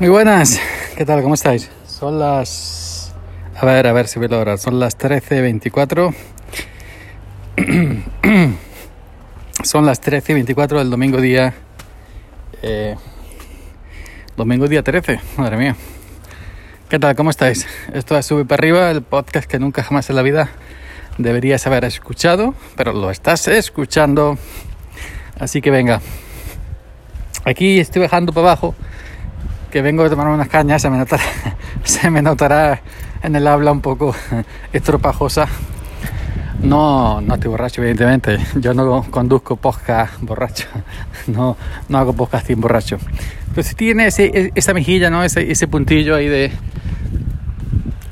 Muy buenas, ¿qué tal? ¿Cómo estáis? Son las... A ver, a ver si veo la hora. Son las 13.24. Son las 13.24 del domingo día... Eh, domingo día 13, madre mía. ¿Qué tal? ¿Cómo estáis? Esto es Sube para arriba, el podcast que nunca jamás en la vida deberías haber escuchado, pero lo estás escuchando. Así que venga. Aquí estoy bajando para abajo que vengo de tomar unas cañas, se me notará, se me notará en el habla un poco estropajosa. No, no estoy borracho, evidentemente. Yo no conduzco podcast borracho. No, no hago podcasting borracho. Pero si tiene ese, esa mejilla, ¿no? Ese, ese puntillo ahí de.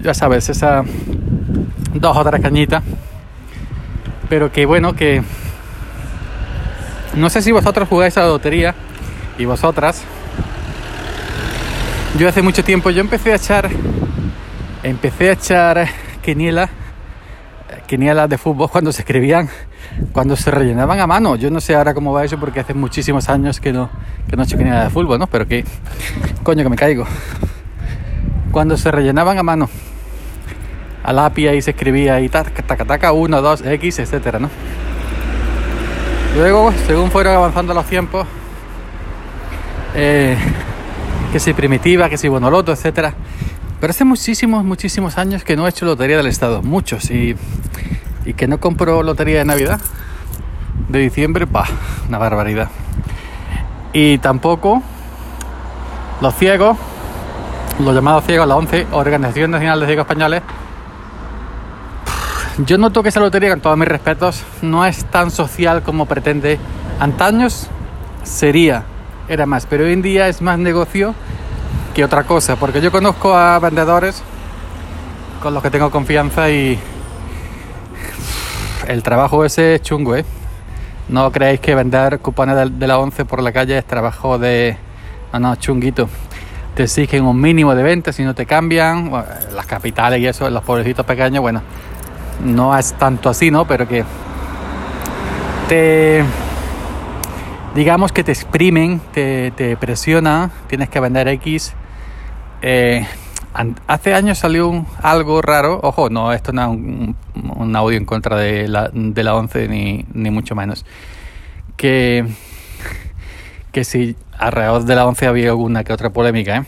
Ya sabes, esa. Dos o tres cañitas. Pero que bueno, que. No sé si vosotros jugáis a la lotería. Y vosotras. Yo hace mucho tiempo, yo empecé a echar, empecé a echar quiniela, quiniela de fútbol cuando se escribían, cuando se rellenaban a mano. Yo no sé ahora cómo va eso porque hace muchísimos años que no, que no he hecho de fútbol, ¿no? Pero que, coño, que me caigo. Cuando se rellenaban a mano, a lápiz y se escribía y taca, taca, taca, 1, 2, X, etcétera, ¿no? Luego, según fueron avanzando los tiempos, eh, que si primitiva, que si bonoloto, etcétera. Pero hace muchísimos, muchísimos años que no he hecho lotería del Estado, muchos, y, y que no compro lotería de Navidad, de diciembre, pa, una barbaridad. Y tampoco los ciegos, los llamados ciegos, la 11, Organización Nacional de Ciegos Españoles, yo noto que esa lotería, con todos mis respetos, no es tan social como pretende. Antaños sería era más, pero hoy en día es más negocio que otra cosa, porque yo conozco a vendedores con los que tengo confianza y el trabajo ese es chungo, ¿eh? No creéis que vender cupones de, la 11 por la calle es trabajo de... No, no, chunguito. Te exigen un mínimo de ventas y no te cambian. las capitales y eso, los pueblecitos pequeños, bueno, no es tanto así, ¿no? Pero que te digamos que te exprimen, te, te presiona, tienes que vender X. Eh, hace años salió un, algo raro, ojo, no, esto no es un, un, audio en contra de la, de la 11 ni, ni mucho menos, que, que si alrededor de la 11 había alguna que otra polémica, ¿eh?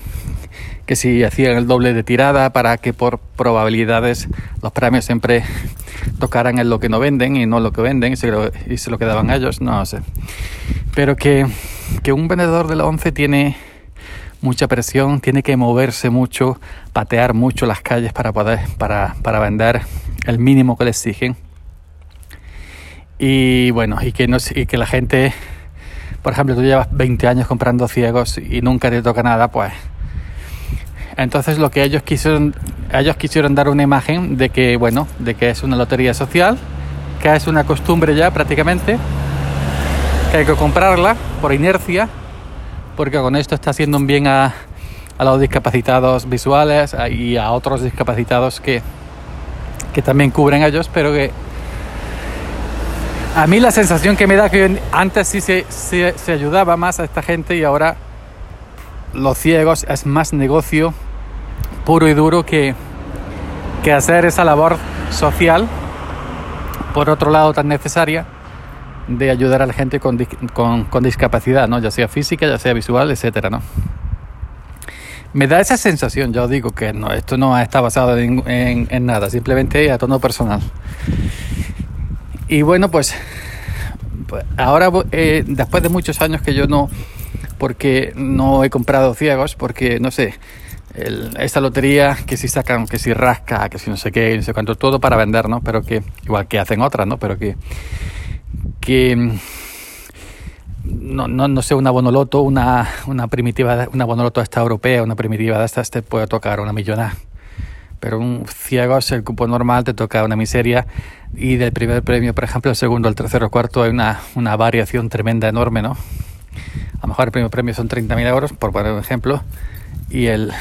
Que si hacían el doble de tirada para que por probabilidades los premios siempre tocaran en lo que no venden y no lo que venden y se lo, y se lo quedaban ellos, no sé. Pero que, que un vendedor de la 11 tiene mucha presión, tiene que moverse mucho, patear mucho las calles para poder para, para vender el mínimo que le exigen. Y bueno, y que, no, y que la gente, por ejemplo, tú llevas 20 años comprando ciegos y nunca te toca nada, pues entonces lo que ellos quisieron, ellos quisieron dar una imagen de que, bueno, de que es una lotería social, que es una costumbre ya prácticamente, que hay que comprarla por inercia, porque con esto está haciendo un bien a, a los discapacitados visuales y a otros discapacitados que, que también cubren a ellos, pero que a mí la sensación que me da que antes sí se, se, se ayudaba más a esta gente y ahora los ciegos es más negocio puro y duro que, que hacer esa labor social, por otro lado tan necesaria, de ayudar a la gente con, con, discapacidad, ¿no? ya sea física, ya sea visual, etcétera, ¿no? Me da esa sensación, ya os digo que no, esto no está basado en nada, simplemente a tono personal. Y bueno, pues, pues ahora, eh, después de muchos años que yo no, porque no he comprado ciegos, porque no sé, el, esta lotería que si sacan, que si rasca, que si no sé qué, no sé cuánto, todo para vender, ¿no? Pero que, igual que hacen otras, ¿no? Pero que, que no, no, no sé, una bonoloto, una, una primitiva, una bonoloto esta europea, una primitiva de estas te puede tocar una millonada. Pero un ciego, es el cupo normal, te toca una miseria. Y del primer premio, por ejemplo, el segundo, el tercero, el cuarto, hay una, una variación tremenda, enorme, ¿no? A lo mejor el primer premio son 30.000 euros, por poner un ejemplo, y el,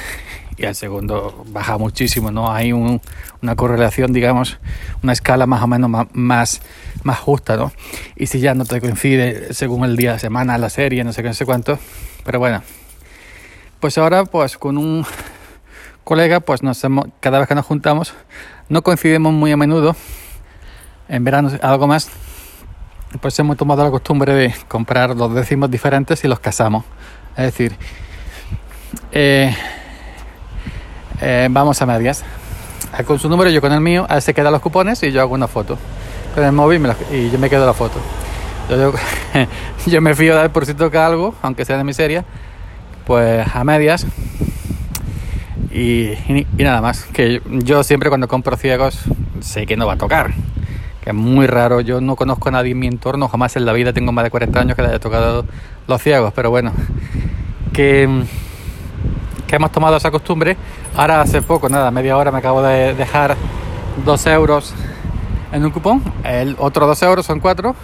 y el segundo baja muchísimo, ¿no? Hay un, una correlación, digamos, una escala más o menos más, más, más, justa, ¿no? Y si ya no te coincide según el día de semana, la serie, no sé qué, no sé cuánto, pero bueno. Pues ahora, pues con un colega, pues nos cada vez que nos juntamos, no coincidimos muy a menudo, en verano algo más, pues hemos tomado la costumbre de comprar los décimos diferentes y los casamos. Es decir, eh, eh, vamos a medias. con su número, yo con el mío, él se quedan los cupones y yo hago una foto. Con el móvil y yo me quedo la foto. Yo, me fío de él por si toca algo, aunque sea de miseria, pues a medias. Y, y, nada más. Que yo siempre cuando compro ciegos sé que no va a tocar. Que es muy raro. Yo no conozco a nadie en mi entorno. Jamás en la vida tengo más de 40 años que le haya tocado los ciegos. Pero bueno, que, que hemos tomado esa costumbre. Ahora hace poco, nada, media hora me acabo de dejar 2 euros en un cupón. El otro 2 euros son 4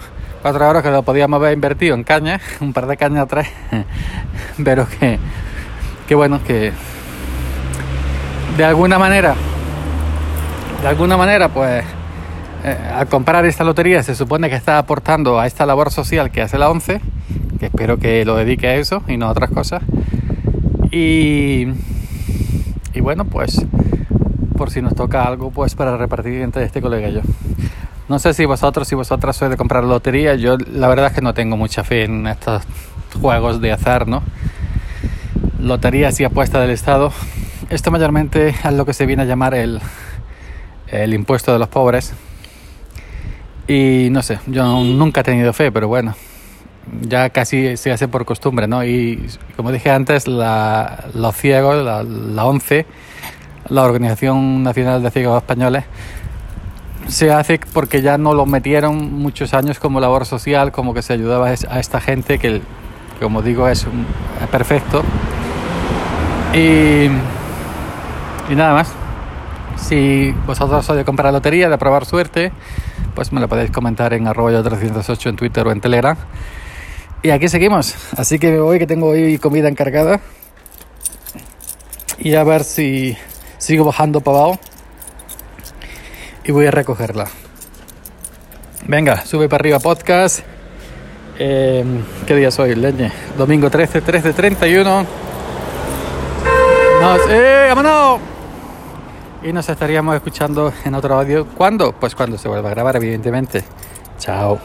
cuatro euros que lo podíamos haber invertido en caña, un par de cañas atrás, pero que, que bueno, que de alguna manera, de alguna manera, pues eh, al comprar esta lotería se supone que está aportando a esta labor social que hace la ONCE, que espero que lo dedique a eso y no a otras cosas. Y, y bueno, pues por si nos toca algo, pues para repartir entre este colega y yo. No sé si vosotros, si vosotras sois de comprar lotería, yo la verdad es que no tengo mucha fe en estos juegos de azar, ¿no? Loterías y apuestas del Estado. Esto mayormente es lo que se viene a llamar el, el impuesto de los pobres. Y no sé, yo nunca he tenido fe, pero bueno, ya casi se hace por costumbre, ¿no? Y como dije antes, la, los ciegos, la, la ONCE, la Organización Nacional de Ciegos Españoles, se hace porque ya no lo metieron muchos años como labor social, como que se ayudaba a esta gente que, como digo, es, perfecto. Y, nada más. Si vosotros sois de comprar lotería, de probar suerte, pues me lo podéis comentar en arroyo 308 en Twitter o en Telegram. Y aquí seguimos. Así que hoy que tengo hoy comida encargada. Y a ver si sigo bajando para abajo y voy a recogerla. Venga, sube para arriba podcast. Em, ¿Qué día soy? Leñe. Domingo 13, 13, 31. Nos, ¡Eh, vámonos! Y nos estaríamos escuchando en otro audio. ¿Cuándo? Pues cuando se vuelva a grabar, evidentemente. Chao.